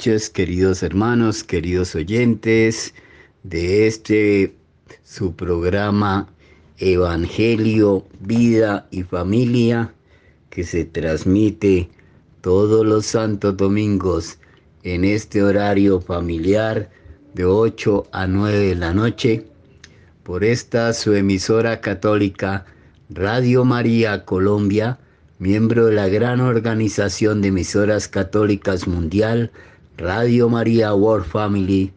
noches, queridos hermanos, queridos oyentes de este su programa Evangelio, Vida y Familia que se transmite todos los santos domingos en este horario familiar de 8 a 9 de la noche por esta su emisora católica Radio María Colombia miembro de la gran organización de emisoras católicas mundial, Radio María World Family,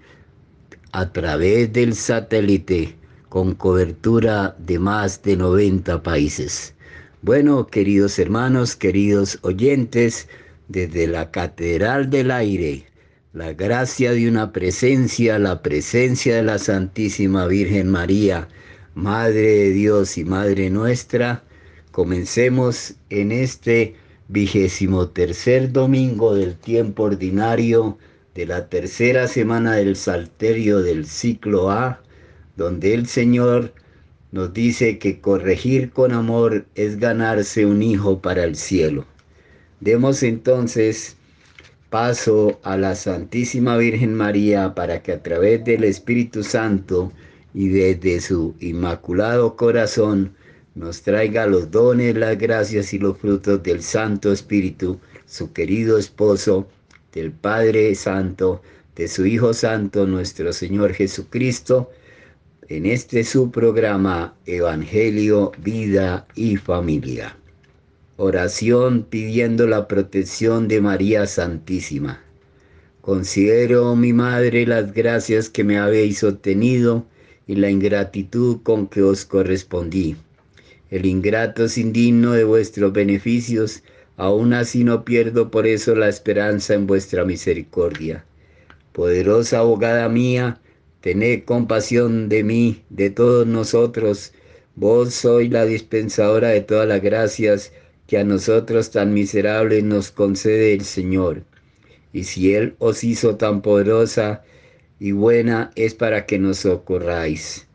a través del satélite con cobertura de más de 90 países. Bueno, queridos hermanos, queridos oyentes, desde la Catedral del Aire, la gracia de una presencia, la presencia de la Santísima Virgen María, Madre de Dios y Madre nuestra, Comencemos en este vigésimo tercer domingo del tiempo ordinario de la tercera semana del Salterio del ciclo A, donde el Señor nos dice que corregir con amor es ganarse un hijo para el cielo. Demos entonces paso a la Santísima Virgen María para que a través del Espíritu Santo y desde su inmaculado corazón nos traiga los dones, las gracias y los frutos del Santo Espíritu, su querido esposo, del Padre Santo, de su Hijo Santo, nuestro Señor Jesucristo, en este su programa Evangelio, Vida y Familia. Oración pidiendo la protección de María Santísima. Considero, mi Madre, las gracias que me habéis obtenido y la ingratitud con que os correspondí el ingrato es indigno de vuestros beneficios, aún así no pierdo por eso la esperanza en vuestra misericordia. Poderosa abogada mía, tened compasión de mí, de todos nosotros. Vos sois la dispensadora de todas las gracias que a nosotros tan miserables nos concede el Señor. Y si Él os hizo tan poderosa y buena, es para que nos socorráis.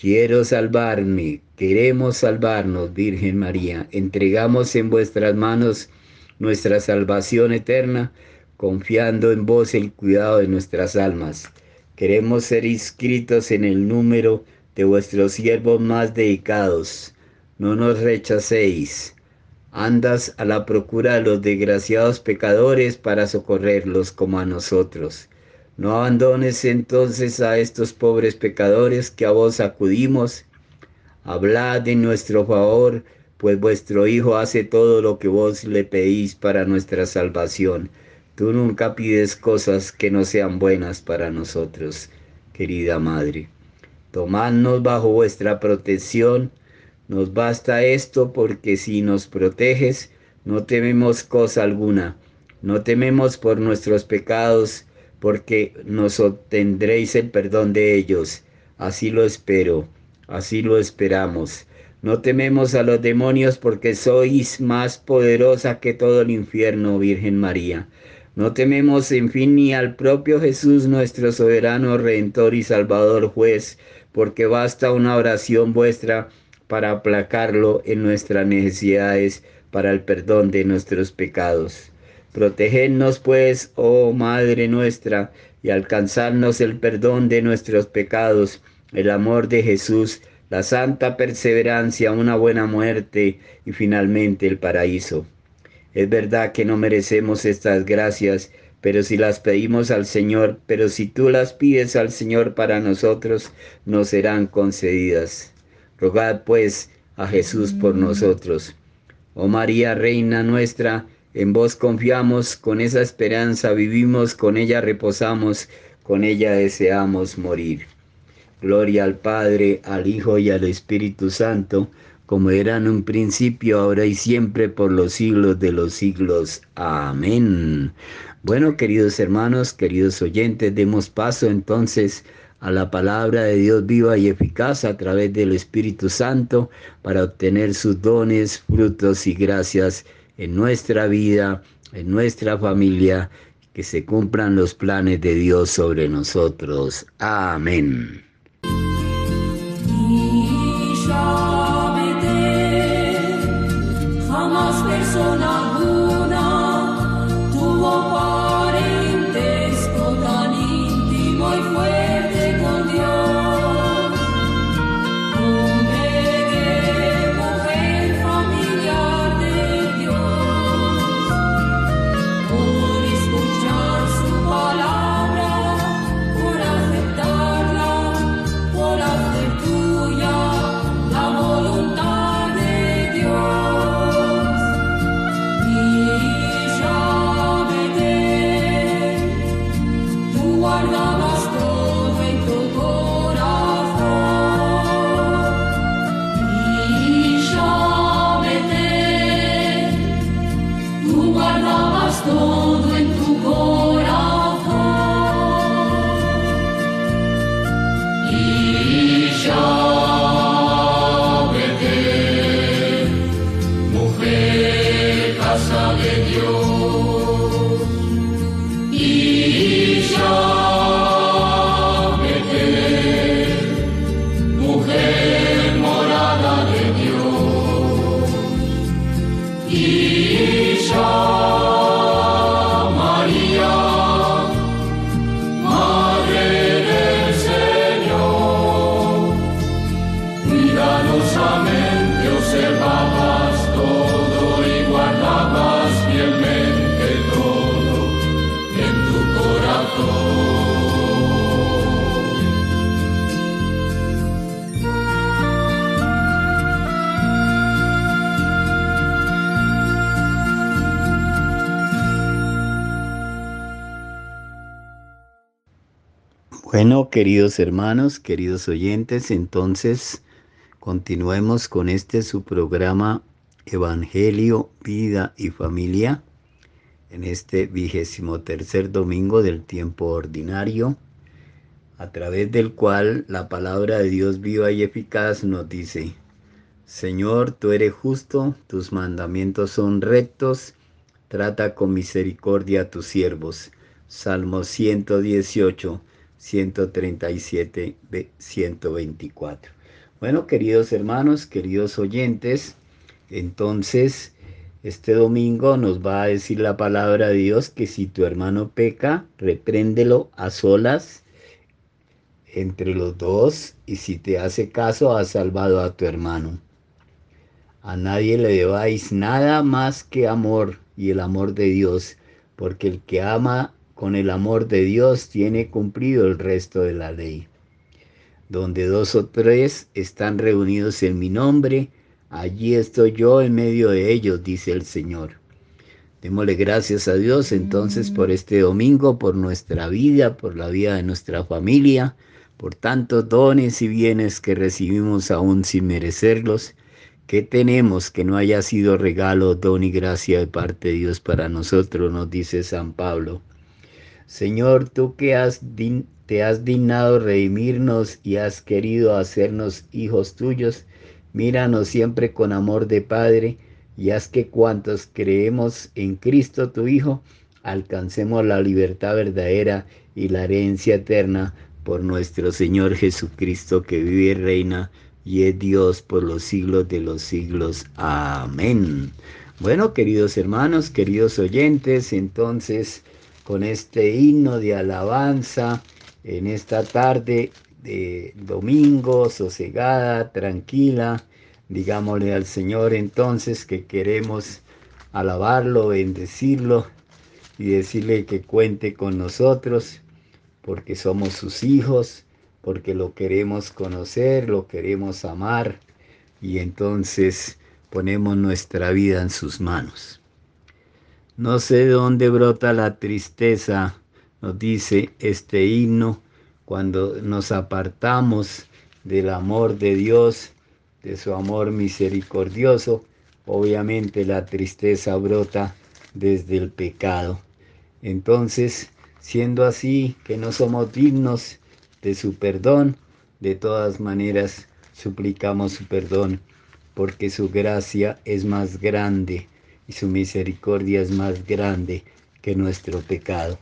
Quiero salvarme, queremos salvarnos, Virgen María. Entregamos en vuestras manos nuestra salvación eterna, confiando en vos el cuidado de nuestras almas. Queremos ser inscritos en el número de vuestros siervos más dedicados. no nos rechacéis. Andas a la procura de los desgraciados pecadores para socorrerlos como a nosotros. No abandones entonces a estos pobres pecadores que a vos acudimos. Hablad en nuestro favor, pues vuestro Hijo hace todo lo que vos le pedís para nuestra salvación. Tú nunca pides cosas que no sean buenas para nosotros, querida Madre. Tomadnos bajo vuestra protección. Nos basta esto porque si nos proteges, no tememos cosa alguna. No tememos por nuestros pecados, porque nos obtendréis el perdón de ellos. Así lo espero, así lo esperamos. No tememos a los demonios porque sois más poderosa que todo el infierno, Virgen María. No tememos, en fin, ni al propio Jesús, nuestro soberano Redentor y Salvador Juez, porque basta una oración vuestra para aplacarlo en nuestras necesidades, para el perdón de nuestros pecados. Protegednos pues, oh Madre nuestra, y alcanzarnos el perdón de nuestros pecados, el amor de Jesús, la santa perseverancia, una buena muerte y finalmente el paraíso. Es verdad que no merecemos estas gracias, pero si las pedimos al Señor, pero si tú las pides al Señor para nosotros, nos serán concedidas. Rogad pues a Jesús por nosotros. Oh María, Reina nuestra, en vos confiamos, con esa esperanza vivimos, con ella reposamos, con ella deseamos morir. Gloria al Padre, al Hijo y al Espíritu Santo, como era en un principio, ahora y siempre, por los siglos de los siglos. Amén. Bueno, queridos hermanos, queridos oyentes, demos paso entonces a la palabra de Dios viva y eficaz a través del Espíritu Santo para obtener sus dones, frutos y gracias en nuestra vida, en nuestra familia, que se cumplan los planes de Dios sobre nosotros. Amén. Bueno, queridos hermanos, queridos oyentes, entonces continuemos con este su programa Evangelio, Vida y Familia en este vigésimo tercer domingo del tiempo ordinario, a través del cual la palabra de Dios viva y eficaz nos dice, Señor, tú eres justo, tus mandamientos son rectos, trata con misericordia a tus siervos. Salmo 118 137, 124. Bueno, queridos hermanos, queridos oyentes, entonces este domingo nos va a decir la palabra de Dios que si tu hermano peca, repréndelo a solas entre los dos y si te hace caso, has salvado a tu hermano. A nadie le debáis nada más que amor y el amor de Dios, porque el que ama con el amor de Dios tiene cumplido el resto de la ley. Donde dos o tres están reunidos en mi nombre, allí estoy yo en medio de ellos, dice el Señor. Démosle gracias a Dios entonces por este domingo, por nuestra vida, por la vida de nuestra familia, por tantos dones y bienes que recibimos aún sin merecerlos ¿Qué tenemos que no haya sido regalo, don y gracia de parte de Dios para nosotros? Nos dice San Pablo. Señor, tú que has te has dignado redimirnos y has querido hacernos hijos tuyos, míranos siempre con amor de Padre y haz que cuantos creemos en Cristo tu Hijo, alcancemos la libertad verdadera y la herencia eterna por nuestro Señor Jesucristo que vive y reina y es Dios por los siglos de los siglos. Amén. Bueno, queridos hermanos, queridos oyentes, entonces con este himno de alabanza en esta tarde de domingo, sosegada, tranquila, digámosle al Señor entonces que queremos alabarlo, bendecirlo y decirle que cuente con nosotros porque somos sus hijos porque lo queremos conocer, lo queremos amar y entonces ponemos nuestra vida en sus manos. No sé de dónde brota la tristeza, nos dice este himno, cuando nos apartamos del amor de Dios, de su amor misericordioso, obviamente la tristeza brota desde el pecado. Entonces, siendo así que no somos dignos de su perdón. De todas maneras, suplicamos su perdón, porque su gracia es más grande y su misericordia es más grande que nuestro pecado.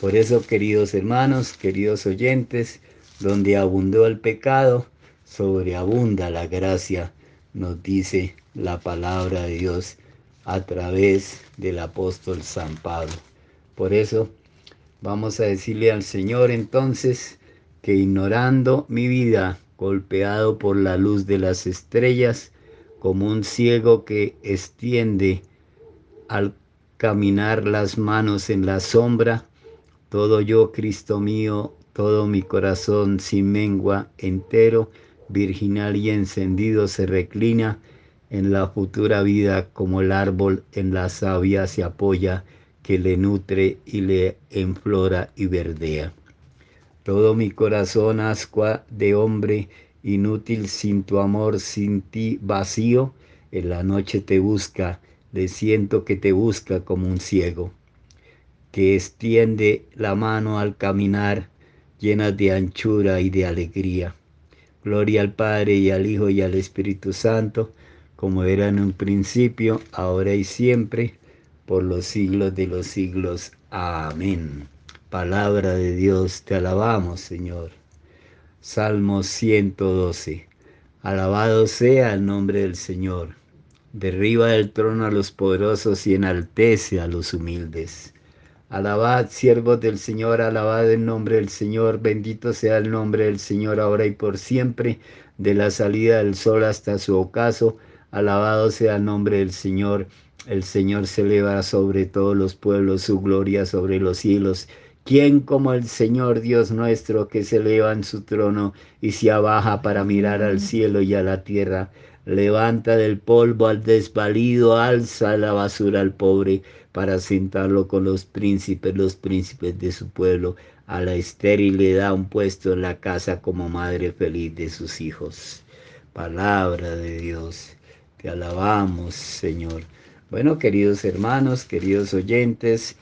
Por eso, queridos hermanos, queridos oyentes, donde abundó el pecado, sobreabunda la gracia, nos dice la palabra de Dios a través del apóstol San Pablo. Por eso vamos a decirle al Señor entonces, que ignorando mi vida, golpeado por la luz de las estrellas, como un ciego que extiende al caminar las manos en la sombra, todo yo, Cristo mío, todo mi corazón sin mengua entero, virginal y encendido se reclina en la futura vida como el árbol en la savia se apoya que le nutre y le enflora y verdea. Todo mi corazón ascua de hombre, inútil sin tu amor, sin ti vacío, en la noche te busca, siento que te busca como un ciego, que extiende la mano al caminar, llena de anchura y de alegría. Gloria al Padre y al Hijo y al Espíritu Santo, como era en un principio, ahora y siempre, por los siglos de los siglos. Amén. Palabra de Dios, te alabamos, Señor. Salmo 112. Alabado sea el nombre del Señor. Derriba del trono a los poderosos y enaltece a los humildes. Alabad, siervos del Señor, alabad el nombre del Señor, bendito sea el nombre del Señor ahora y por siempre, de la salida del sol hasta su ocaso, alabado sea el nombre del Señor. El Señor se eleva sobre todos los pueblos, su gloria sobre los cielos ¿Quién como el Señor Dios nuestro que se eleva en su trono y se abaja para mirar al cielo y a la tierra? Levanta del polvo al desvalido, alza la basura al pobre para sentarlo con los príncipes, los príncipes de su pueblo. A la estéril le da un puesto en la casa como madre feliz de sus hijos. Palabra de Dios. Te alabamos, Señor. Bueno, queridos hermanos, queridos oyentes,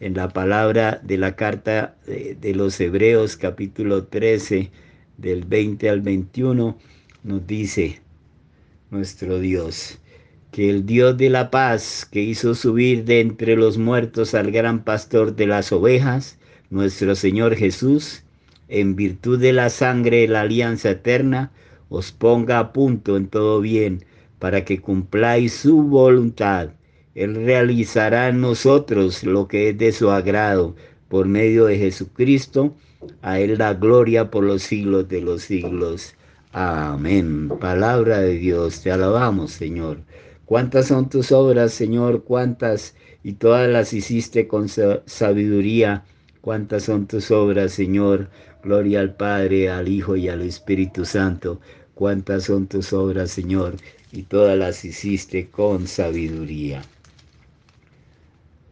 en la palabra de la carta de, los Hebreos capítulo 13 del 20 al 21 nos dice nuestro Dios que el Dios de la paz que hizo subir de entre los muertos al gran pastor de las ovejas, nuestro Señor Jesús, en virtud de la sangre de la alianza eterna, os ponga a punto en todo bien, para que cumpláis su voluntad él realizará en nosotros lo que es de su agrado por medio de Jesucristo. A Él la gloria por los siglos de los siglos. Amén. Palabra de Dios, te alabamos, Señor. ¿Cuántas son tus obras, Señor? ¿Cuántas? Y todas las hiciste con sabiduría. ¿Cuántas son tus obras, Señor? Gloria al Padre, al Hijo y al Espíritu Santo. ¿Cuántas son tus obras, Señor? Y todas las hiciste con sabiduría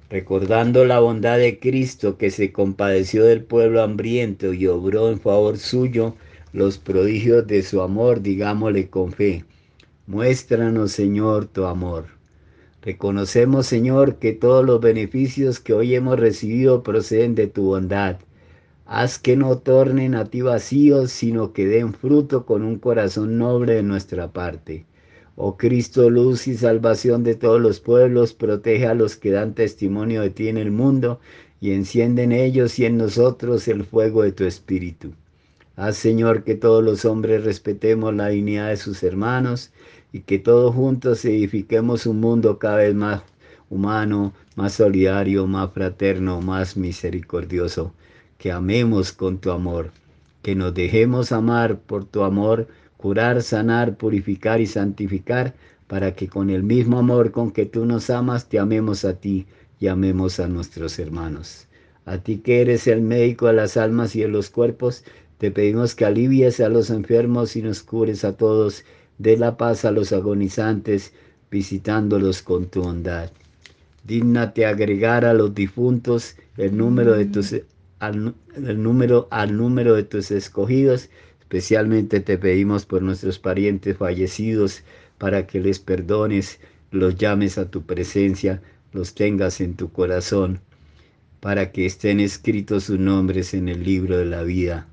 recordando la bondad de Cristo que se compadeció del pueblo hambriento y obró en favor suyo los prodigios de su amor, digámosle con fe. Muéstranos, Señor, tu amor. Reconocemos, Señor, que todos los beneficios que hoy hemos recibido proceden de tu bondad. Haz que no tornen a ti vacíos, sino que den fruto con un corazón noble de nuestra parte. Oh Cristo, luz y salvación de todos los pueblos, protege a los que dan testimonio de ti en el mundo y enciende en ellos y en nosotros el fuego de tu espíritu. Haz, Señor, que todos los hombres respetemos la dignidad de sus hermanos y que todos juntos edifiquemos un mundo cada vez más humano, más solidario, más fraterno, más misericordioso. Que amemos con tu amor, que nos dejemos amar por tu amor curar, sanar, purificar y santificar, para que con el mismo amor con que tú nos amas, te amemos a ti y amemos a nuestros hermanos. A ti que eres el médico de las almas y de los cuerpos, te pedimos que alivies a los enfermos y nos cures a todos, dé la paz a los agonizantes, visitándolos con tu bondad. Dígnate agregar a los difuntos el número de tus el número al número de tus escogidos Especialmente te pedimos por nuestros parientes fallecidos para que les perdones, los llames a tu presencia, los tengas en tu corazón, para que estén escritos sus nombres en el libro de la vida.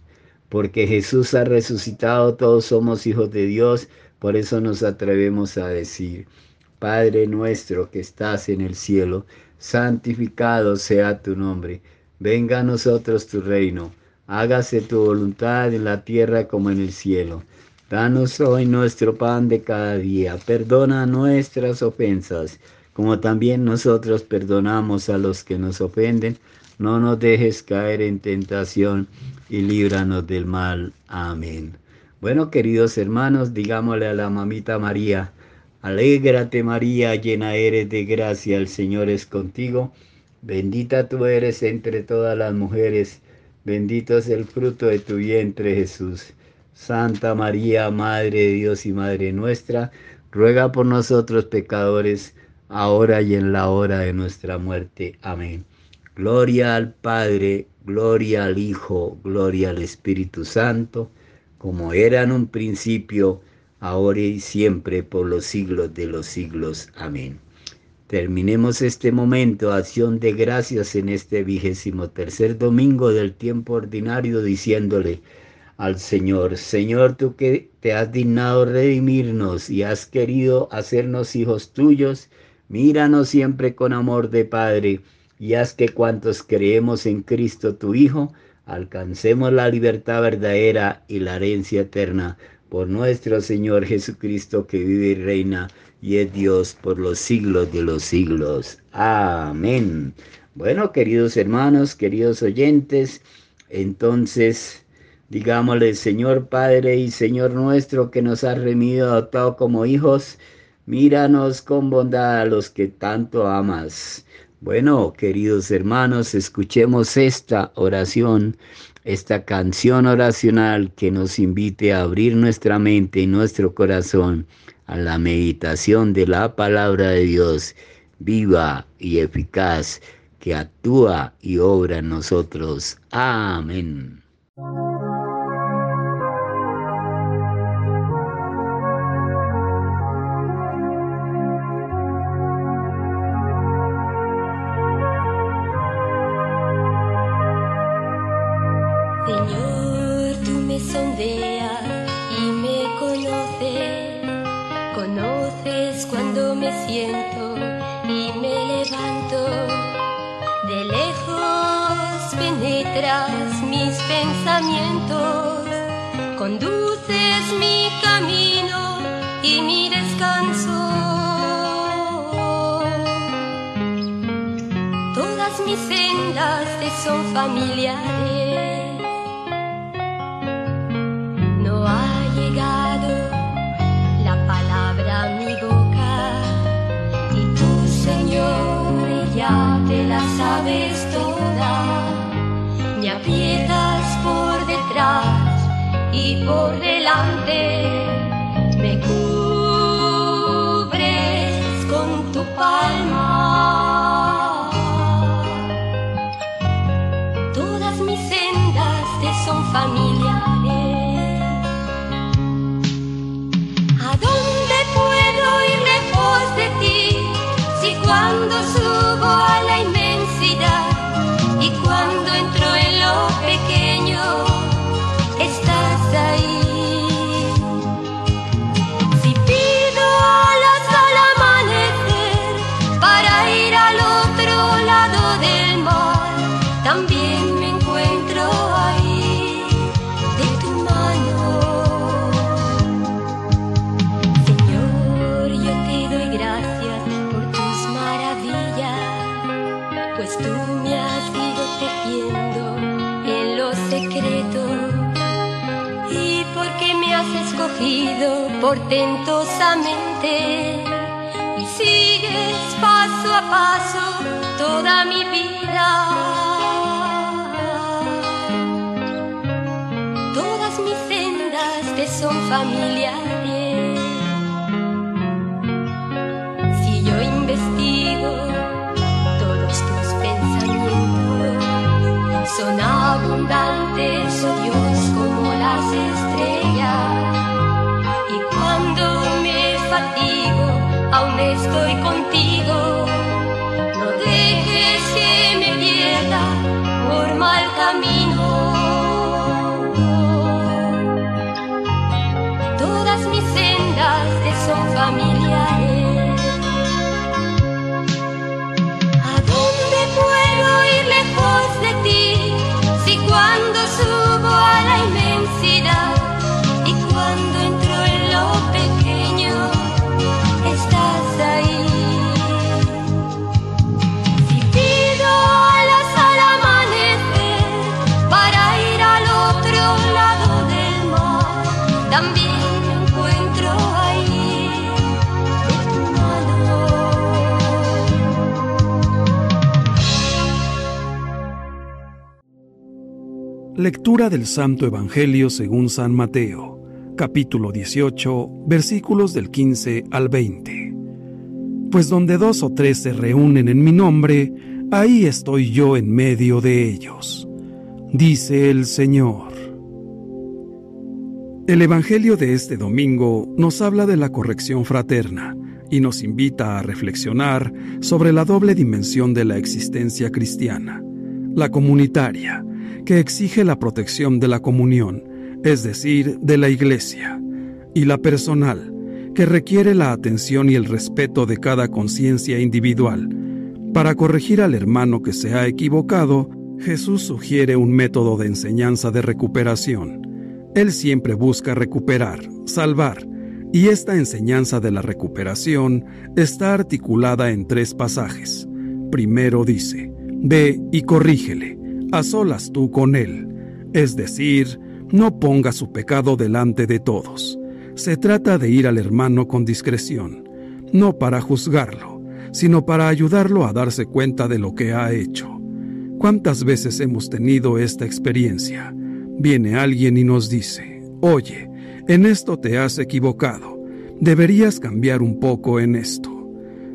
Porque Jesús ha resucitado, todos somos hijos de Dios, por eso nos atrevemos a decir, Padre nuestro que estás en el cielo, santificado sea tu nombre, venga a nosotros tu reino hágase tu voluntad en la tierra como en el cielo. Danos hoy nuestro pan de cada día. Perdona nuestras ofensas, como también nosotros perdonamos a los que nos ofenden. No nos dejes caer en tentación y líbranos del mal. Amén. Bueno, queridos hermanos, digámosle a la mamita María, alégrate María, llena eres de gracia, el Señor es contigo. Bendita tú eres entre todas las mujeres Bendito es el fruto de tu vientre, Jesús. Santa María, Madre de Dios y Madre nuestra, ruega por nosotros pecadores, ahora y en la hora de nuestra muerte. Amén. Gloria al Padre, gloria al Hijo, gloria al Espíritu Santo, como era en un principio, ahora y siempre, por los siglos de los siglos. Amén. Terminemos este momento, acción de gracias en este vigésimo tercer domingo del tiempo ordinario, diciéndole al Señor, Señor, tú que te has dignado redimirnos y has querido hacernos hijos tuyos, míranos siempre con amor de Padre y haz que cuantos creemos en Cristo tu Hijo, alcancemos la libertad verdadera y la herencia eterna por nuestro Señor Jesucristo que vive y reina y es Dios por los siglos de los siglos. Amén. Bueno, queridos hermanos, queridos oyentes, entonces digámosle, Señor Padre y Señor nuestro que nos has remido, adoptado como hijos, míranos con bondad a los que tanto amas. Bueno, queridos hermanos, escuchemos esta oración, esta canción oracional que nos invite a abrir nuestra mente y nuestro corazón a la meditación de la palabra de Dios viva y eficaz que actúa y obra en nosotros. Amén. son familiares. No ha llegado la palabra a mi boca y tú, Señor, ya te la sabes toda. Me aprietas por detrás y por delante. Portentosamente y sigues paso a paso toda mi vida. Todas mis sendas te son familiares. Si yo investigo todos tus pensamientos, son abundantes, oh Dios, como las estrellas. Estoy contigo. No dejes que me pierda por mal camino. Todas mis sendas te son familiares. Lectura del Santo Evangelio según San Mateo, capítulo 18, versículos del 15 al 20. Pues donde dos o tres se reúnen en mi nombre, ahí estoy yo en medio de ellos, dice el Señor. El Evangelio de este domingo nos habla de la corrección fraterna y nos invita a reflexionar sobre la doble dimensión de la existencia cristiana, la comunitaria, que exige la protección de la comunión, es decir, de la iglesia, y la personal, que requiere la atención y el respeto de cada conciencia individual. Para corregir al hermano que se ha equivocado, Jesús sugiere un método de enseñanza de recuperación. Él siempre busca recuperar, salvar, y esta enseñanza de la recuperación está articulada en tres pasajes. Primero dice, Ve y corrígele, a solas tú con él, es decir, no ponga su pecado delante de todos. Se trata de ir al hermano con discreción, no para juzgarlo, sino para ayudarlo a darse cuenta de lo que ha hecho. ¿Cuántas veces hemos tenido esta experiencia? Viene alguien y nos dice, oye, en esto te has equivocado, deberías cambiar un poco en esto.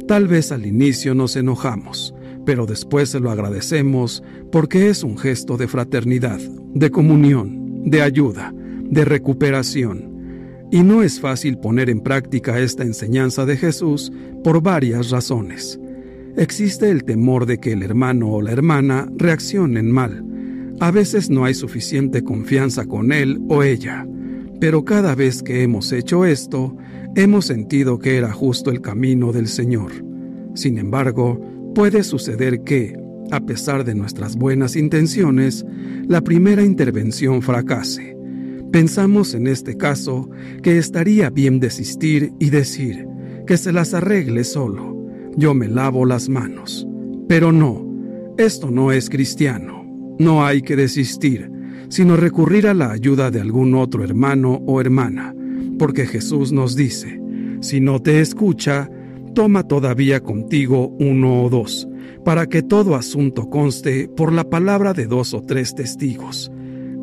Tal vez al inicio nos enojamos, pero después se lo agradecemos porque es un gesto de fraternidad, de comunión, de ayuda, de recuperación. Y no es fácil poner en práctica esta enseñanza de Jesús por varias razones. Existe el temor de que el hermano o la hermana reaccionen mal. A veces no hay suficiente confianza con él o ella, pero cada vez que hemos hecho esto, hemos sentido que era justo el camino del Señor. Sin embargo, puede suceder que, a pesar de nuestras buenas intenciones, la primera intervención fracase. Pensamos en este caso que estaría bien desistir y decir que se las arregle solo. Yo me lavo las manos. Pero no, esto no es cristiano. No hay que desistir, sino recurrir a la ayuda de algún otro hermano o hermana, porque Jesús nos dice, si no te escucha, toma todavía contigo uno o dos, para que todo asunto conste por la palabra de dos o tres testigos.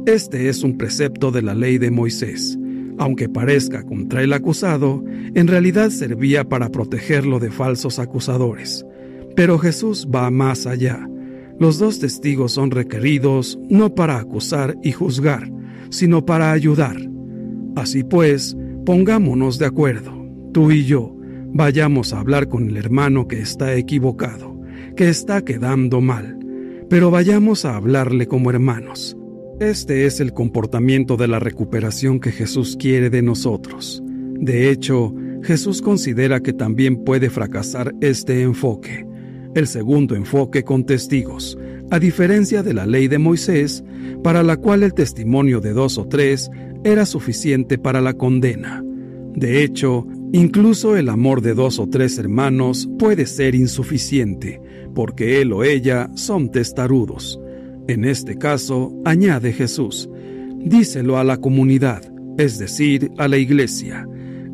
Este es un precepto de la ley de Moisés. Aunque parezca contra el acusado, en realidad servía para protegerlo de falsos acusadores. Pero Jesús va más allá. Los dos testigos son requeridos no para acusar y juzgar, sino para ayudar. Así pues, pongámonos de acuerdo, tú y yo, vayamos a hablar con el hermano que está equivocado, que está quedando mal, pero vayamos a hablarle como hermanos. Este es el comportamiento de la recuperación que Jesús quiere de nosotros. De hecho, Jesús considera que también puede fracasar este enfoque, el segundo enfoque con testigos, a diferencia de la ley de Moisés, para la cual el testimonio de dos o tres era suficiente para la condena. De hecho, incluso el amor de dos o tres hermanos puede ser insuficiente, porque él o ella son testarudos. En este caso, añade Jesús, díselo a la comunidad, es decir, a la iglesia.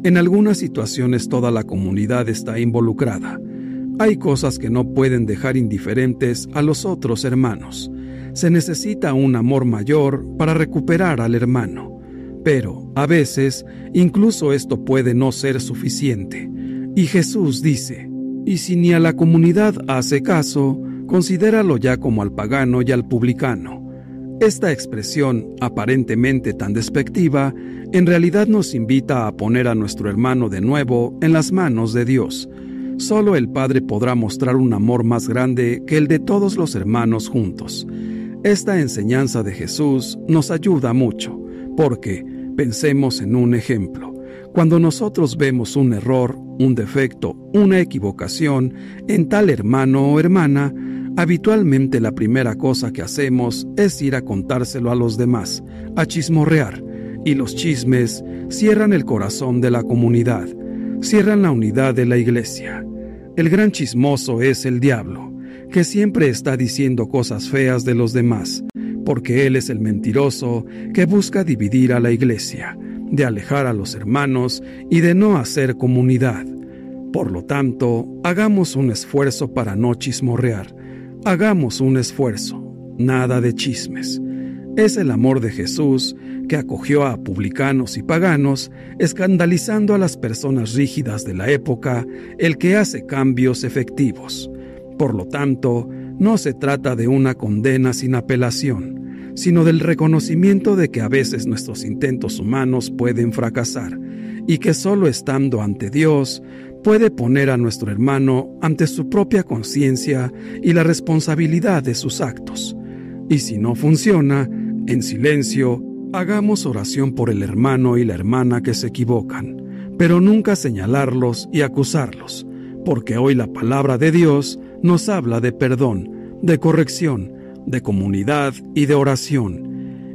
En algunas situaciones toda la comunidad está involucrada. Hay cosas que no pueden dejar indiferentes a los otros hermanos. Se necesita un amor mayor para recuperar al hermano. Pero, a veces, incluso esto puede no ser suficiente. Y Jesús dice, y si ni a la comunidad hace caso, considéralo ya como al pagano y al publicano. Esta expresión, aparentemente tan despectiva, en realidad nos invita a poner a nuestro hermano de nuevo en las manos de Dios. Solo el Padre podrá mostrar un amor más grande que el de todos los hermanos juntos. Esta enseñanza de Jesús nos ayuda mucho, porque, pensemos en un ejemplo, cuando nosotros vemos un error, un defecto, una equivocación en tal hermano o hermana, habitualmente la primera cosa que hacemos es ir a contárselo a los demás, a chismorrear, y los chismes cierran el corazón de la comunidad, cierran la unidad de la iglesia. El gran chismoso es el diablo, que siempre está diciendo cosas feas de los demás, porque Él es el mentiroso que busca dividir a la iglesia, de alejar a los hermanos y de no hacer comunidad. Por lo tanto, hagamos un esfuerzo para no chismorrear. Hagamos un esfuerzo, nada de chismes. Es el amor de Jesús que acogió a publicanos y paganos, escandalizando a las personas rígidas de la época, el que hace cambios efectivos. Por lo tanto, no se trata de una condena sin apelación, sino del reconocimiento de que a veces nuestros intentos humanos pueden fracasar y que solo estando ante Dios puede poner a nuestro hermano ante su propia conciencia y la responsabilidad de sus actos. Y si no funciona, en silencio, hagamos oración por el hermano y la hermana que se equivocan, pero nunca señalarlos y acusarlos, porque hoy la palabra de Dios nos habla de perdón, de corrección, de comunidad y de oración.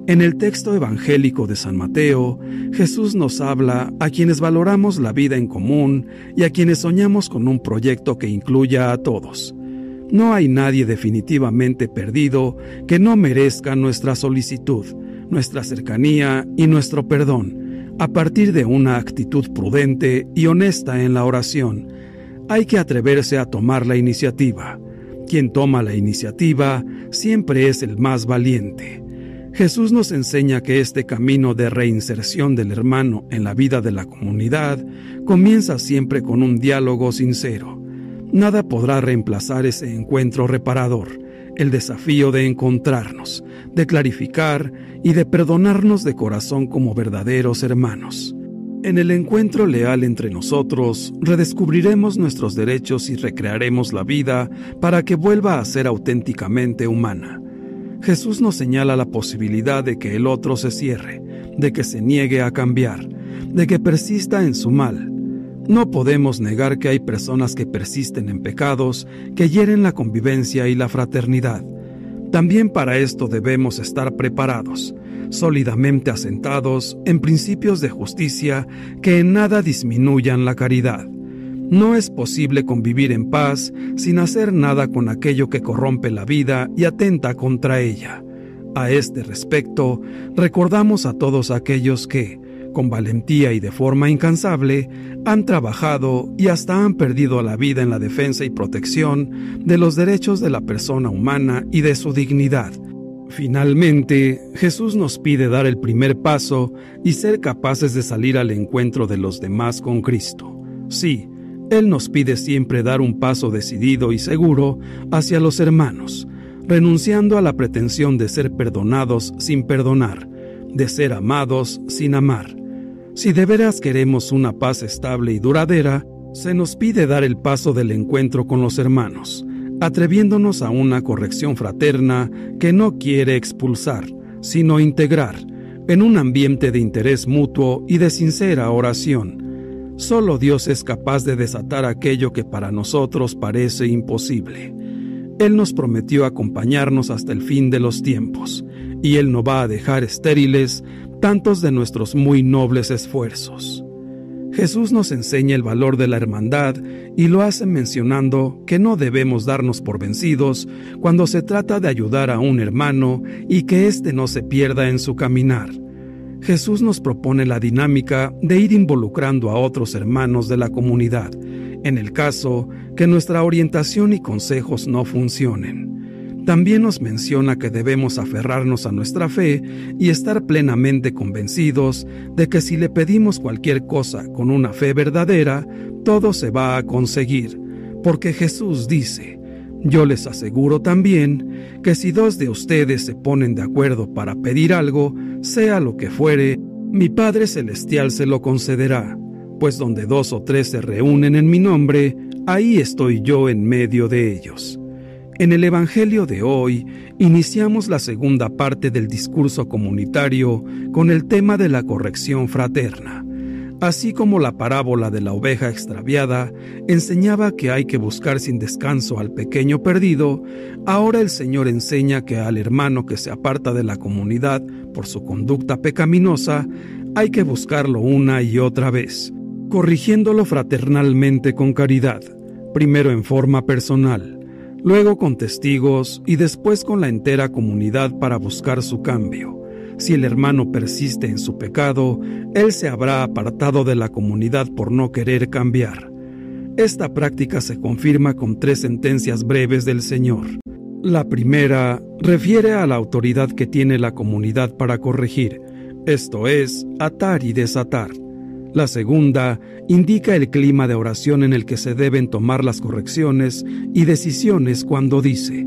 En el texto evangélico de San Mateo, Jesús nos habla a quienes valoramos la vida en común y a quienes soñamos con un proyecto que incluya a todos. No hay nadie definitivamente perdido que no merezca nuestra solicitud, nuestra cercanía y nuestro perdón, a partir de una actitud prudente y honesta en la oración. Hay que atreverse a tomar la iniciativa. Quien toma la iniciativa siempre es el más valiente. Jesús nos enseña que este camino de reinserción del hermano en la vida de la comunidad comienza siempre con un diálogo sincero. Nada podrá reemplazar ese encuentro reparador, el desafío de encontrarnos, de clarificar y de perdonarnos de corazón como verdaderos hermanos. En el encuentro leal entre nosotros, redescubriremos nuestros derechos y recrearemos la vida para que vuelva a ser auténticamente humana. Jesús nos señala la posibilidad de que el otro se cierre, de que se niegue a cambiar, de que persista en su mal. No podemos negar que hay personas que persisten en pecados que hieren la convivencia y la fraternidad. También para esto debemos estar preparados, sólidamente asentados en principios de justicia que en nada disminuyan la caridad. No es posible convivir en paz sin hacer nada con aquello que corrompe la vida y atenta contra ella. A este respecto, recordamos a todos aquellos que, con valentía y de forma incansable, han trabajado y hasta han perdido la vida en la defensa y protección de los derechos de la persona humana y de su dignidad, Finalmente, Jesús nos pide dar el primer paso y ser capaces de salir al encuentro de los demás con Cristo. Sí, Él nos pide siempre dar un paso decidido y seguro hacia los hermanos, renunciando a la pretensión de ser perdonados sin perdonar, de ser amados sin amar. Si de veras queremos una paz estable y duradera, se nos pide dar el paso del encuentro con los hermanos, atreviéndonos a una corrección fraterna que no quiere expulsar, sino integrar, en un ambiente de interés mutuo y de sincera oración. Solo Dios es capaz de desatar aquello que para nosotros parece imposible. Él nos prometió acompañarnos hasta el fin de los tiempos, y Él no va a dejar estériles tantos de nuestros muy nobles esfuerzos. Jesús nos enseña el valor de la hermandad y lo hace mencionando que no debemos darnos por vencidos cuando se trata de ayudar a un hermano y que éste no se pierda en su caminar. Jesús nos propone la dinámica de ir involucrando a otros hermanos de la comunidad, en el caso que nuestra orientación y consejos no funcionen. También nos menciona que debemos aferrarnos a nuestra fe y estar plenamente convencidos de que si le pedimos cualquier cosa con una fe verdadera, todo se va a conseguir, porque Jesús dice, yo les aseguro también que si dos de ustedes se ponen de acuerdo para pedir algo, sea lo que fuere, mi Padre Celestial se lo concederá, pues donde dos o tres se reúnen en mi nombre, ahí estoy yo en medio de ellos. En el Evangelio de hoy iniciamos la segunda parte del discurso comunitario con el tema de la corrección fraterna. Así como la parábola de la oveja extraviada enseñaba que hay que buscar sin descanso al pequeño perdido, ahora el Señor enseña que al hermano que se aparta de la comunidad por su conducta pecaminosa, hay que buscarlo una y otra vez, corrigiéndolo fraternalmente con caridad, primero en forma personal luego con testigos y después con la entera comunidad para buscar su cambio. Si el hermano persiste en su pecado, él se habrá apartado de la comunidad por no querer cambiar. Esta práctica se confirma con tres sentencias breves del Señor. La primera refiere a la autoridad que tiene la comunidad para corregir, esto es, atar y desatar. La segunda indica el clima de oración en el que se deben tomar las correcciones y decisiones cuando dice,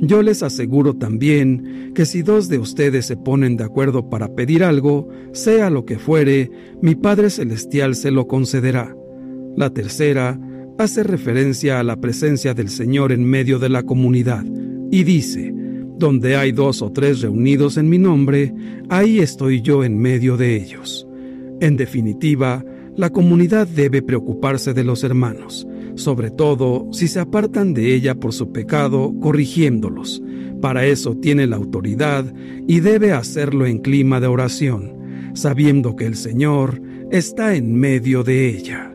yo les aseguro también que si dos de ustedes se ponen de acuerdo para pedir algo, sea lo que fuere, mi Padre Celestial se lo concederá. La tercera hace referencia a la presencia del Señor en medio de la comunidad y dice, donde hay dos o tres reunidos en mi nombre, ahí estoy yo en medio de ellos. En definitiva, la comunidad debe preocuparse de los hermanos, sobre todo si se apartan de ella por su pecado, corrigiéndolos. Para eso tiene la autoridad y debe hacerlo en clima de oración, sabiendo que el Señor está en medio de ella.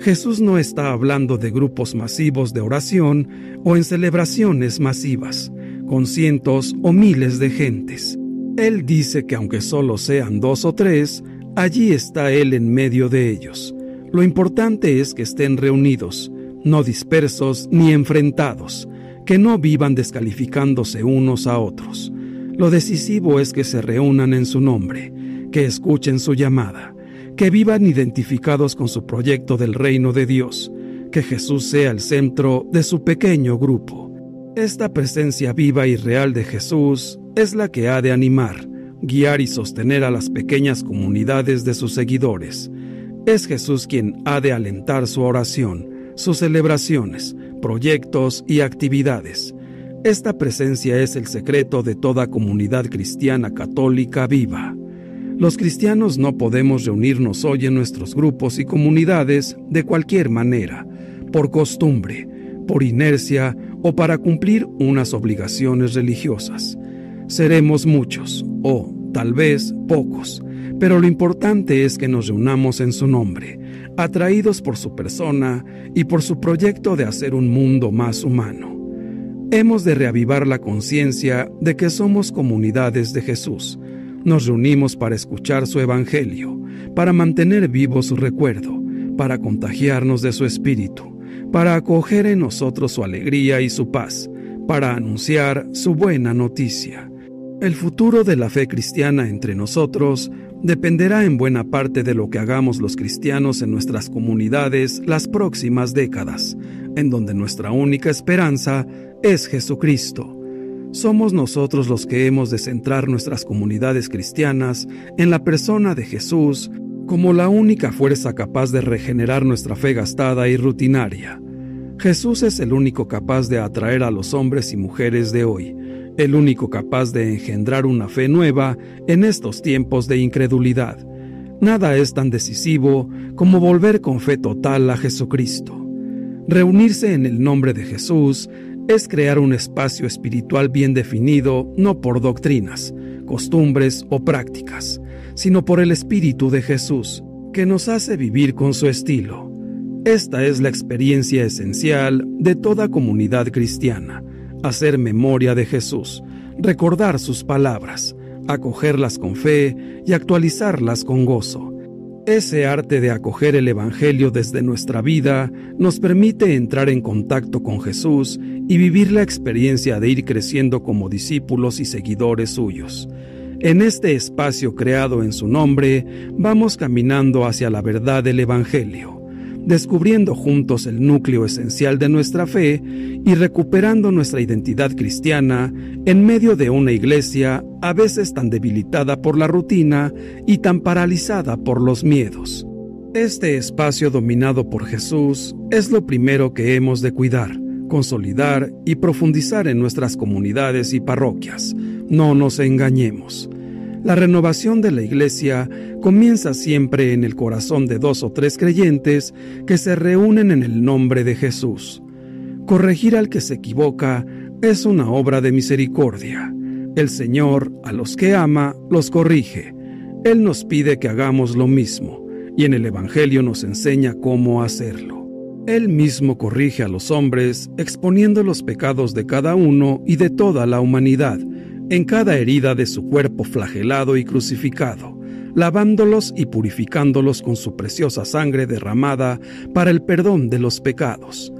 Jesús no está hablando de grupos masivos de oración o en celebraciones masivas, con cientos o miles de gentes. Él dice que aunque solo sean dos o tres, Allí está Él en medio de ellos. Lo importante es que estén reunidos, no dispersos ni enfrentados, que no vivan descalificándose unos a otros. Lo decisivo es que se reúnan en su nombre, que escuchen su llamada, que vivan identificados con su proyecto del reino de Dios, que Jesús sea el centro de su pequeño grupo. Esta presencia viva y real de Jesús es la que ha de animar, guiar y sostener a las pequeñas comunidades de sus seguidores. Es Jesús quien ha de alentar su oración, sus celebraciones, proyectos y actividades. Esta presencia es el secreto de toda comunidad cristiana católica viva. Los cristianos no podemos reunirnos hoy en nuestros grupos y comunidades de cualquier manera, por costumbre, por inercia o para cumplir unas obligaciones religiosas. Seremos muchos, o tal vez pocos, pero lo importante es que nos reunamos en su nombre, atraídos por su persona y por su proyecto de hacer un mundo más humano. Hemos de reavivar la conciencia de que somos comunidades de Jesús. Nos reunimos para escuchar su Evangelio, para mantener vivo su recuerdo, para contagiarnos de su espíritu, para acoger en nosotros su alegría y su paz, para anunciar su buena noticia El futuro de la fe cristiana entre nosotros dependerá en buena parte de lo que hagamos los cristianos en nuestras comunidades las próximas décadas, en donde nuestra única esperanza es Jesucristo. Somos nosotros los que hemos de centrar nuestras comunidades cristianas en la persona de Jesús como la única fuerza capaz de regenerar nuestra fe gastada y rutinaria. Jesús es el único capaz de atraer a los hombres y mujeres de hoy, el único capaz de engendrar una fe nueva en estos tiempos de incredulidad. Nada es tan decisivo como volver con fe total a Jesucristo. Reunirse en el nombre de Jesús es crear un espacio espiritual bien definido no por doctrinas, costumbres o prácticas, sino por el Espíritu de Jesús, que nos hace vivir con su estilo. Esta es la experiencia esencial de toda comunidad cristiana, hacer memoria de Jesús, recordar sus palabras, acogerlas con fe y actualizarlas con gozo. Ese arte de acoger el Evangelio desde nuestra vida nos permite entrar en contacto con Jesús y vivir la experiencia de ir creciendo como discípulos y seguidores suyos. En este espacio creado en su nombre, vamos caminando hacia la verdad del Evangelio descubriendo juntos el núcleo esencial de nuestra fe y recuperando nuestra identidad cristiana en medio de una iglesia a veces tan debilitada por la rutina y tan paralizada por los miedos. Este espacio dominado por Jesús es lo primero que hemos de cuidar, consolidar y profundizar en nuestras comunidades y parroquias. No nos engañemos. La renovación de la Iglesia comienza siempre en el corazón de dos o tres creyentes que se reúnen en el nombre de Jesús. Corregir al que se equivoca es una obra de misericordia. El Señor, a los que ama, los corrige. Él nos pide que hagamos lo mismo, y en el Evangelio nos enseña cómo hacerlo. Él mismo corrige a los hombres, exponiendo los pecados de cada uno y de toda la humanidad, en cada herida de su cuerpo flagelado y crucificado, lavándolos y purificándolos con su preciosa sangre derramada para el perdón de los pecados.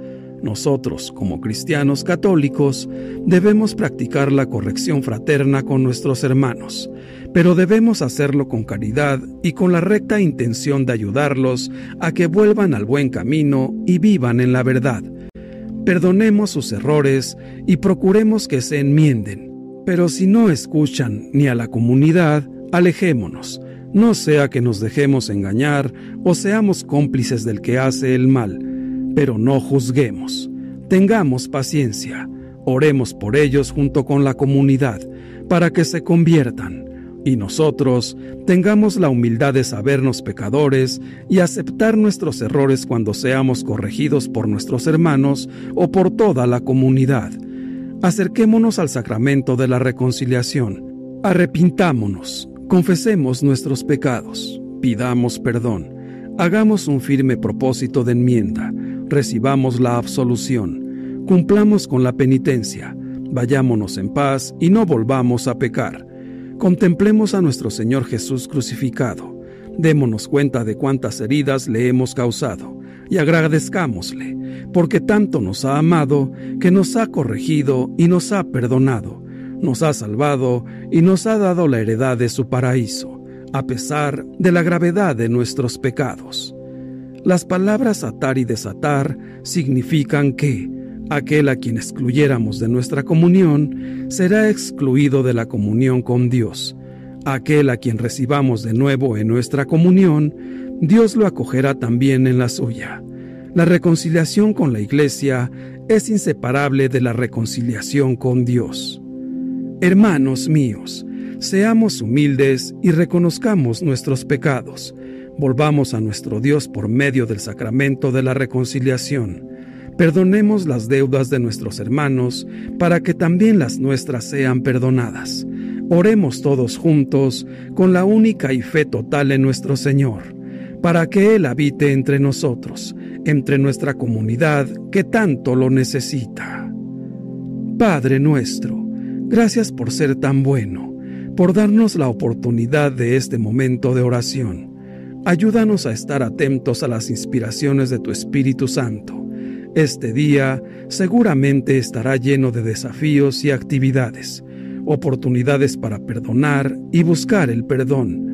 Nosotros, como cristianos católicos, debemos practicar la corrección fraterna con nuestros hermanos, pero debemos hacerlo con caridad y con la recta intención de ayudarlos a que vuelvan al buen camino y vivan en la verdad. Perdonemos sus errores y procuremos que se enmienden pero si no escuchan ni a la comunidad, alejémonos, no sea que nos dejemos engañar o seamos cómplices del que hace el mal, pero no juzguemos. Tengamos paciencia, oremos por ellos junto con la comunidad, para que se conviertan, y nosotros tengamos la humildad de sabernos pecadores y aceptar nuestros errores cuando seamos corregidos por nuestros hermanos o por toda la comunidad Acerquémonos al sacramento de la reconciliación. Arrepintámonos, confesemos nuestros pecados, pidamos perdón, hagamos un firme propósito de enmienda, recibamos la absolución, cumplamos con la penitencia, vayámonos en paz y no volvamos a pecar. Contemplemos a nuestro Señor Jesús crucificado, démonos cuenta de cuántas heridas le hemos causado y agradezcámosle porque tanto nos ha amado que nos ha corregido y nos ha perdonado, nos ha salvado y nos ha dado la heredad de su paraíso, a pesar de la gravedad de nuestros pecados. Las palabras atar y desatar significan que aquel a quien excluyéramos de nuestra comunión será excluido de la comunión con Dios. Aquel a quien recibamos de nuevo en nuestra comunión, Dios lo acogerá también en la suya. La reconciliación con la Iglesia es inseparable de la reconciliación con Dios. Hermanos míos, seamos humildes y reconozcamos nuestros pecados. Volvamos a nuestro Dios por medio del sacramento de la reconciliación. Perdonemos las deudas de nuestros hermanos para que también las nuestras sean perdonadas. Oremos todos juntos con la única y fe total en nuestro Señor, para que Él habite entre nosotros entre nuestra comunidad que tanto lo necesita. Padre nuestro, gracias por ser tan bueno, por darnos la oportunidad de este momento de oración. Ayúdanos a estar atentos a las inspiraciones de tu Espíritu Santo. Este día seguramente estará lleno de desafíos y actividades. oportunidades para perdonar y buscar el perdón.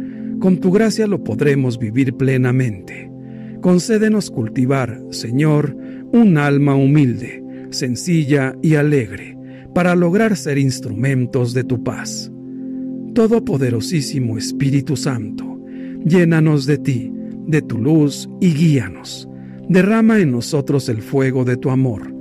Con tu gracia lo podremos vivir plenamente. Concédenos cultivar, Señor, un alma humilde, sencilla y alegre, para lograr ser instrumentos de tu paz. Todopoderosísimo Espíritu Santo, llénanos de ti, de tu luz y guíanos. Derrama en nosotros el fuego de tu amor.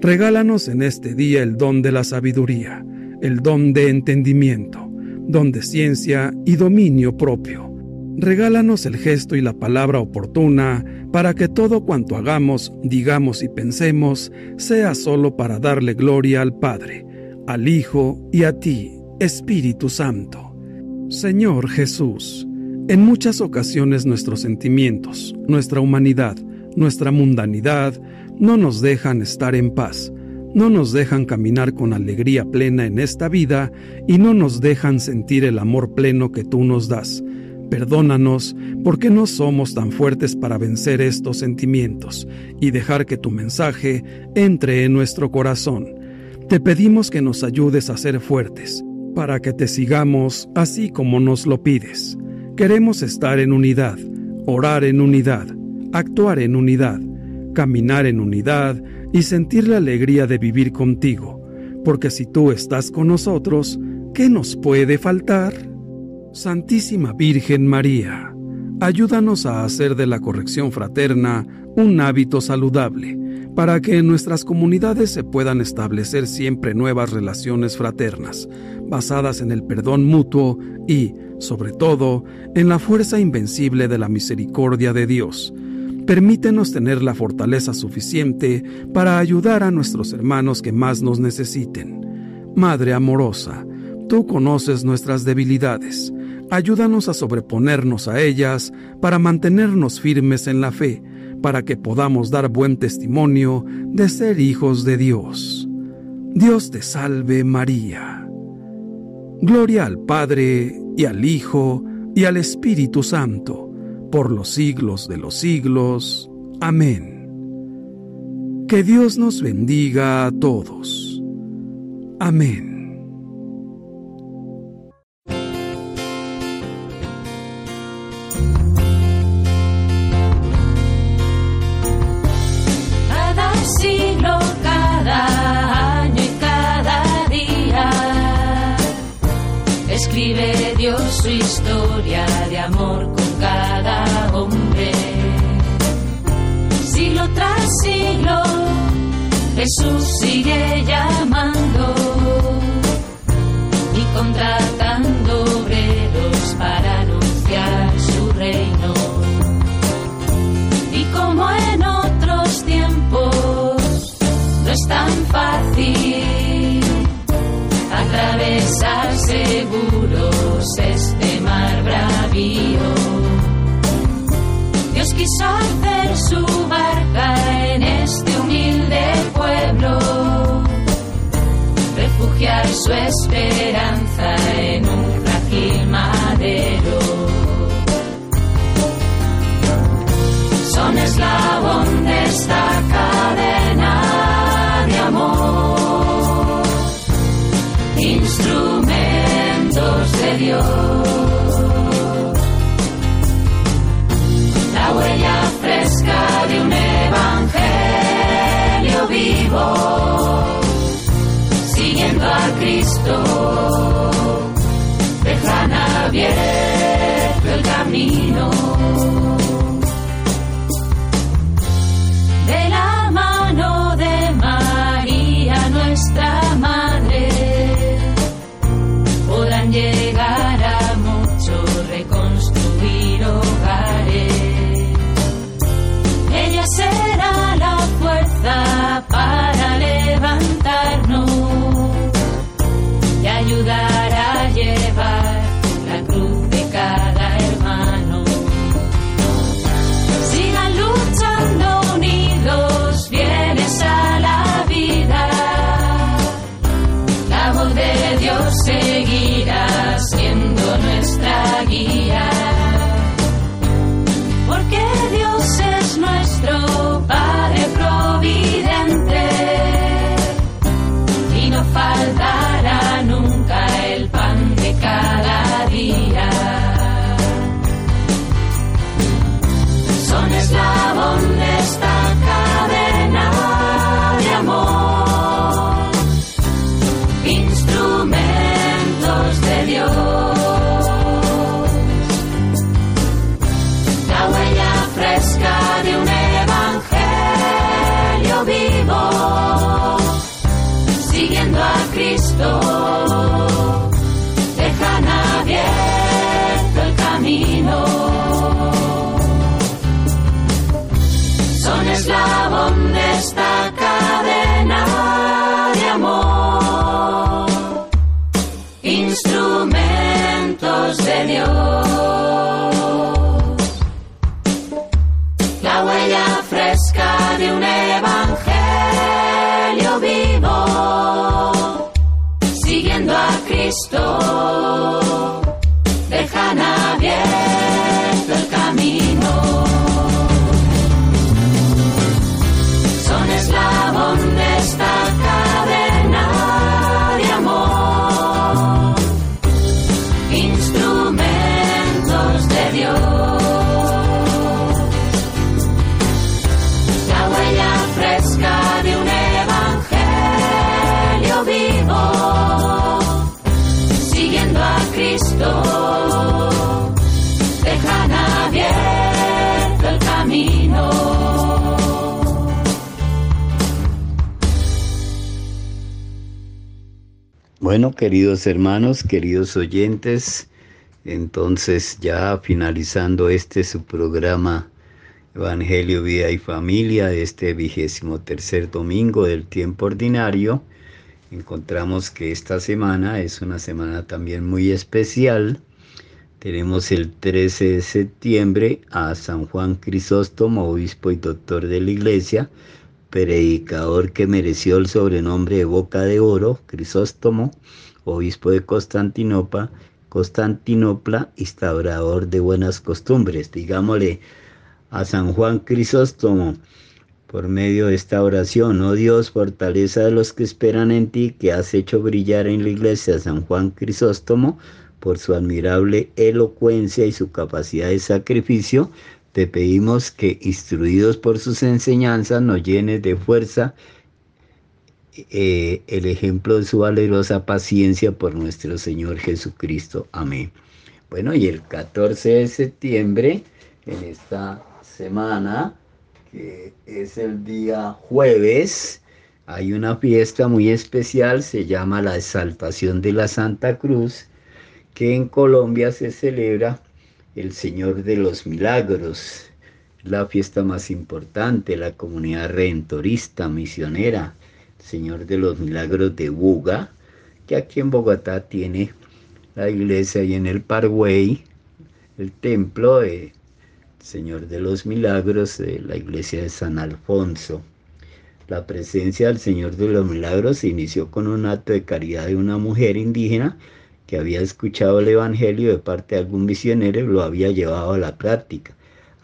Regálanos en este día el don de la sabiduría, el don de entendimiento, don de ciencia y dominio propio. Regálanos el gesto y la palabra oportuna para que todo cuanto hagamos, digamos y pensemos sea solo para darle gloria al Padre, al Hijo y a ti, Espíritu Santo. Señor Jesús, en muchas ocasiones nuestros sentimientos, nuestra humanidad, nuestra mundanidad no nos dejan estar en paz, no nos dejan caminar con alegría plena en esta vida y no nos dejan sentir el amor pleno que tú nos das. Perdónanos porque no somos tan fuertes para vencer estos sentimientos y dejar que tu mensaje entre en nuestro corazón. Te pedimos que nos ayudes a ser fuertes, para que te sigamos así como nos lo pides. Queremos estar en unidad, orar en unidad, actuar en unidad, caminar en unidad y sentir la alegría de vivir contigo, porque si tú estás con nosotros, ¿qué nos puede faltar? Santísima Virgen María, ayúdanos a hacer de la corrección fraterna un hábito saludable, para que en nuestras comunidades se puedan establecer siempre nuevas relaciones fraternas, basadas en el perdón mutuo y, sobre todo, en la fuerza invencible de la misericordia de Dios. Permítenos tener la fortaleza suficiente para ayudar a nuestros hermanos que más nos necesiten. Madre amorosa, tú conoces nuestras debilidades. Ayúdanos a sobreponernos a ellas para mantenernos firmes en la fe, para que podamos dar buen testimonio de ser hijos de Dios. Dios te salve María. Gloria al Padre y al Hijo y al Espíritu Santo, por los siglos de los siglos. Amén. Que Dios nos bendiga a todos. Amén. Jesús sigue llamando y contratando obreros para anunciar su reino. Y como en otros tiempos, no es tan fácil atravesar seguros este mar bravío. Dios quiso hacer su barca en este humilde su esperanza en un frágil madero. Son eslabón de esta cadena de amor instrumentos de Dios. Eslabón de esta cadena Bueno, queridos hermanos, queridos oyentes, entonces ya finalizando este su programa Evangelio, Vida y Familia, este vigésimo tercer domingo del tiempo ordinario, encontramos que esta semana es una semana también muy especial. Tenemos el 13 de septiembre a San Juan Crisóstomo, obispo y doctor de la iglesia, predicador que mereció el sobrenombre de Boca de Oro, Crisóstomo, obispo de Constantinopla, Constantinopla, instaurador de buenas costumbres. Digámosle a San Juan Crisóstomo, por medio de esta oración, oh Dios, fortaleza de los que esperan en ti, que has hecho brillar en la iglesia San Juan Crisóstomo, por su admirable elocuencia y su capacidad de sacrificio, te pedimos que, instruidos por sus enseñanzas, nos llenes de fuerza eh, el ejemplo de su valerosa paciencia por nuestro Señor Jesucristo. Amén. Bueno, y el 14 de septiembre, en esta semana, que es el día jueves, hay una fiesta muy especial, se llama la exaltación de la Santa Cruz, que en Colombia se celebra el Señor de los Milagros, la fiesta más importante, la comunidad redentorista, misionera, Señor de los Milagros de Buga, que aquí en Bogotá tiene la iglesia y en el Parkway el templo de Señor de los Milagros de la iglesia de San Alfonso. La presencia del Señor de los Milagros se inició con un acto de caridad de una mujer indígena que había escuchado el Evangelio de parte de algún misionero lo había llevado a la práctica.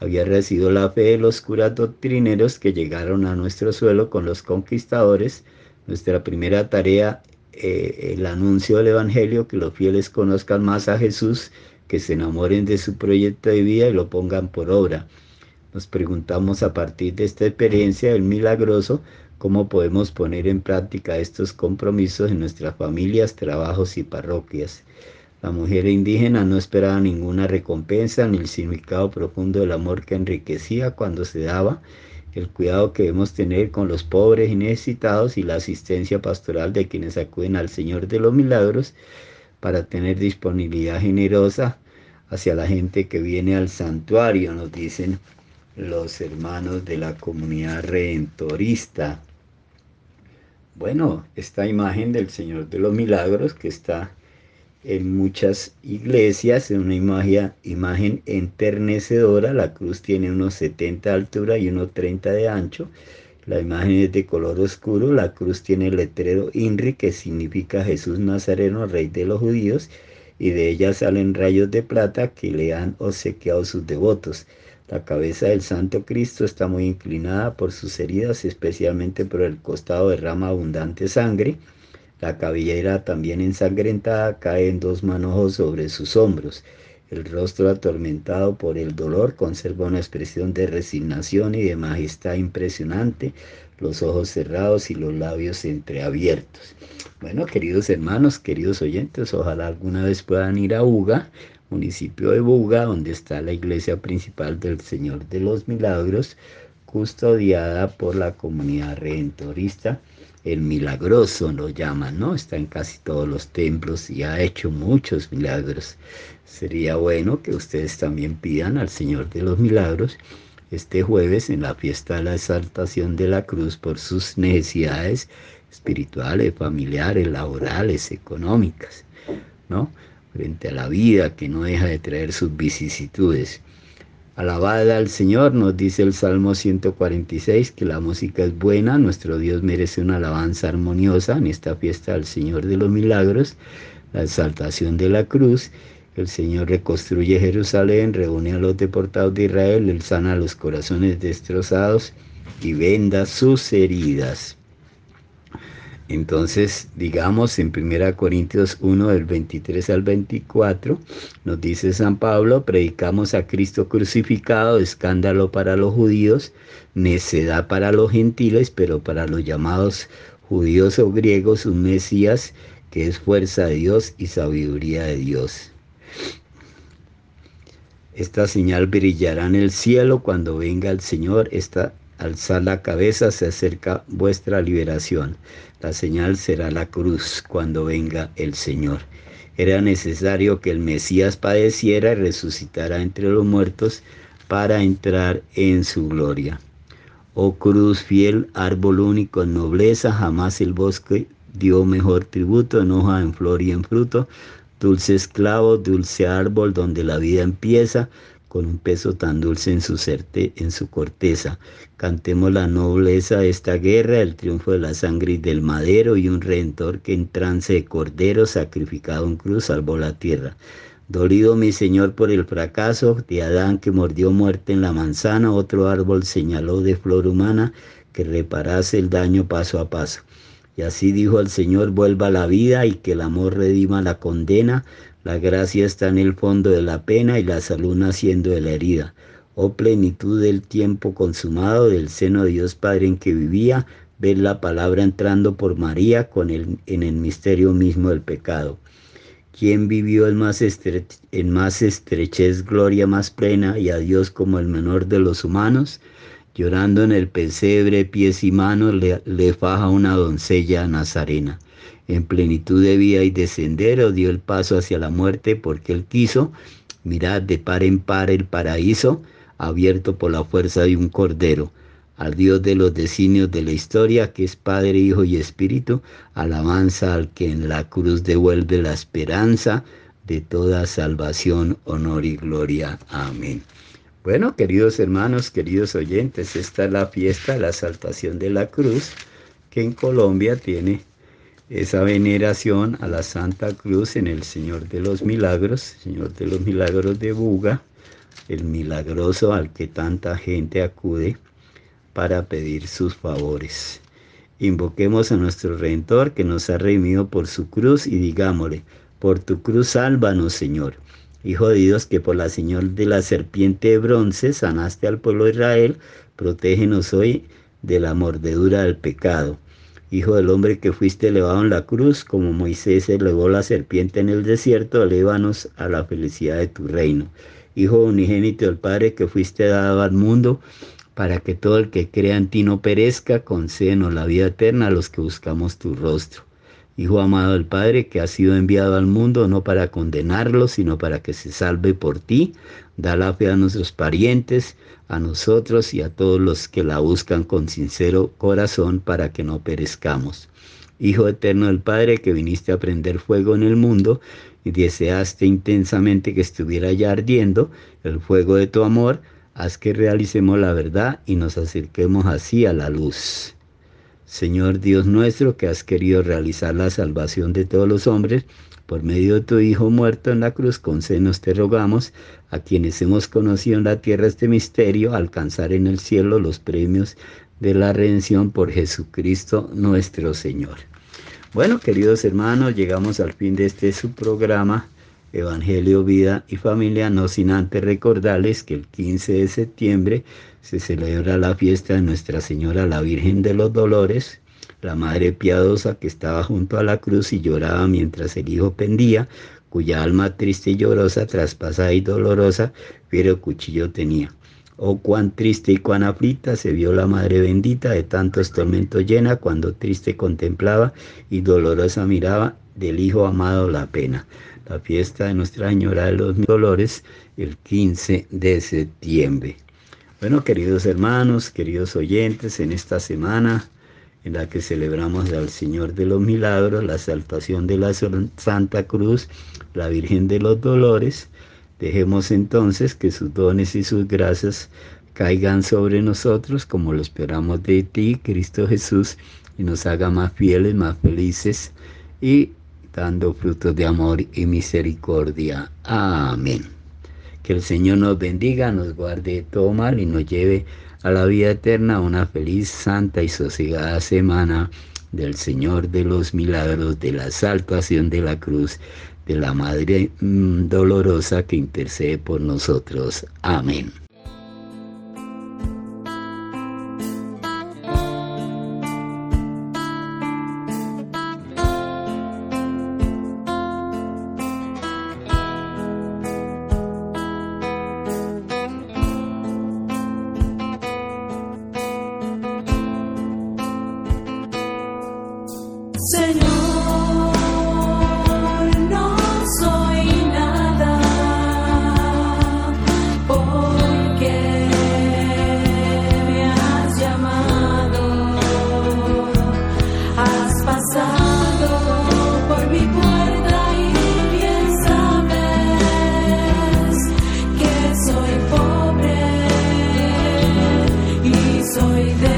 Había recibido la fe de los curas doctrineros que llegaron a nuestro suelo con los conquistadores. Nuestra primera tarea, eh, el anuncio del Evangelio, que los fieles conozcan más a Jesús, que se enamoren de su proyecto de vida y lo pongan por obra. Nos preguntamos a partir de esta experiencia del milagroso, cómo podemos poner en práctica estos compromisos en nuestras familias, trabajos y parroquias. La mujer indígena no esperaba ninguna recompensa ni el significado profundo del amor que enriquecía cuando se daba, el cuidado que debemos tener con los pobres y necesitados y la asistencia pastoral de quienes acuden al Señor de los Milagros para tener disponibilidad generosa hacia la gente que viene al santuario, nos dicen los hermanos de la comunidad redentorista. Bueno, esta imagen del Señor de los Milagros que está en muchas iglesias, es una imagen, imagen enternecedora, la cruz tiene unos 70 de altura y unos 30 de ancho, la imagen es de color oscuro, la cruz tiene el letrero INRI que significa Jesús Nazareno, Rey de los Judíos, y de ella salen rayos de plata que le han obsequiado sus devotos. La cabeza del Santo Cristo está muy inclinada por sus heridas, especialmente por el costado derrama abundante sangre. La cabellera también ensangrentada cae en dos manojos sobre sus hombros. El rostro atormentado por el dolor conserva una expresión de resignación y de majestad impresionante, los ojos cerrados y los labios entreabiertos. Bueno, queridos hermanos, queridos oyentes, ojalá alguna vez puedan ir a Uga municipio de Buga, donde está la iglesia principal del Señor de los Milagros, custodiada por la comunidad redentorista. El milagroso lo llaman, ¿no? Está en casi todos los templos y ha hecho muchos milagros. Sería bueno que ustedes también pidan al Señor de los Milagros este jueves en la fiesta de la exaltación de la cruz por sus necesidades espirituales, familiares, laborales, económicas, ¿no? Frente a la vida que no deja de traer sus vicisitudes. Alabada al Señor, nos dice el Salmo 146, que la música es buena, nuestro Dios merece una alabanza armoniosa en esta fiesta del Señor de los Milagros, la exaltación de la cruz. El Señor reconstruye Jerusalén, reúne a los deportados de Israel, Él sana los corazones destrozados y venda sus heridas. Entonces, digamos en 1 Corintios 1 del 23 al 24, nos dice San Pablo, predicamos a Cristo crucificado, escándalo para los judíos, necedad para los gentiles, pero para los llamados judíos o griegos un Mesías que es fuerza de Dios y sabiduría de Dios. Esta señal brillará en el cielo cuando venga el Señor, esta alzad la cabeza, se acerca vuestra liberación. La señal será la cruz cuando venga el Señor. Era necesario que el Mesías padeciera y resucitara entre los muertos para entrar en su gloria. Oh cruz fiel, árbol único en nobleza, jamás el bosque dio mejor tributo en hoja, en flor y en fruto. Dulce esclavo, dulce árbol donde la vida empieza, con un peso tan dulce en su, certe, en su corteza. Cantemos la nobleza de esta guerra, el triunfo de la sangre y del madero y un redentor que en trance de cordero sacrificado en cruz salvó la tierra. Dolido mi Señor por el fracaso de Adán que mordió muerte en la manzana, otro árbol señaló de flor humana que reparase el daño paso a paso. Y así dijo el Señor, vuelva la vida y que el amor redima la condena, la gracia está en el fondo de la pena y la salud naciendo de la herida. Oh plenitud del tiempo consumado, del seno de Dios Padre en que vivía, ver la palabra entrando por María con en el misterio mismo del pecado. ¿Quién vivió en más, en más estrechez, gloria más plena y a Dios como el menor de los humanos? Llorando en el pesebre, pies y manos, le, le faja una doncella nazarena en plenitud de vida y de sendero, dio el paso hacia la muerte porque él quiso. Mirad de par en par el paraíso, abierto por la fuerza de un cordero. Al Dios de los designios de la historia, que es Padre, Hijo y Espíritu, alabanza al que en la cruz devuelve la esperanza de toda salvación, honor y gloria. Amén. Bueno, queridos hermanos, queridos oyentes, esta es la fiesta de la exaltación de la cruz, que en Colombia tiene esa veneración a la Santa Cruz en el Señor de los Milagros, Señor de los Milagros de Buga, el milagroso al que tanta gente acude para pedir sus favores. Invoquemos a nuestro Redentor que nos ha redimido por su cruz y digámosle, por tu cruz sálvanos, Señor. Hijo de Dios, que por la señal de la serpiente de bronce sanaste al pueblo de Israel, protégenos hoy de la mordedura del pecado. Hijo del hombre que fuiste elevado en la cruz, como Moisés elevó la serpiente en el desierto, elévanos a la felicidad de tu reino. Hijo unigénito del Padre que fuiste dado al mundo, para que todo el que crea en ti no perezca, concédenos la vida eterna a los que buscamos tu rostro. Hijo amado del Padre, que ha sido enviado al mundo no para condenarlo, sino para que se salve por ti, da la fe a nuestros parientes, a nosotros y a todos los que la buscan con sincero corazón para que no perezcamos. Hijo eterno del Padre, que viniste a prender fuego en el mundo y deseaste intensamente que estuviera ya ardiendo el fuego de tu amor, haz que realicemos la verdad y nos acerquemos así a la luz. Señor Dios nuestro, que has querido realizar la salvación de todos los hombres, por medio de tu Hijo muerto en la cruz, concédenos te rogamos, a quienes hemos conocido en la tierra este misterio, alcanzar en el cielo los premios de la redención por Jesucristo nuestro Señor. Bueno, queridos hermanos, llegamos al fin de este subprograma Evangelio, Vida y Familia, no sin antes recordarles que el 15 de septiembre se celebra la fiesta de Nuestra Señora la Virgen de los Dolores, la Madre Piadosa que estaba junto a la cruz y lloraba mientras el Hijo pendía, cuya alma triste y llorosa, traspasada y dolorosa, pero cuchillo tenía. Oh, cuán triste y cuán aflita se vio la Madre bendita de tantos tormentos llena cuando triste contemplaba y dolorosa miraba del Hijo amado la pena. La fiesta de Nuestra Señora de los Dolores el 15 de septiembre. Bueno, queridos hermanos, queridos oyentes, en esta semana en la que celebramos al Señor de los Milagros, la exaltación de la Santa Cruz, la Virgen de los Dolores, dejemos entonces que sus dones y sus gracias caigan sobre nosotros como lo esperamos de ti, Cristo Jesús, y nos haga más fieles, más felices y dando frutos de amor y misericordia. Amén. Que el Señor nos bendiga, nos guarde de todo mal y nos lleve a la vida eterna una feliz, santa y sosegada semana del Señor de los milagros, de la salvación de la cruz, de la Madre mm, dolorosa que intercede por nosotros. Amén. Y quiero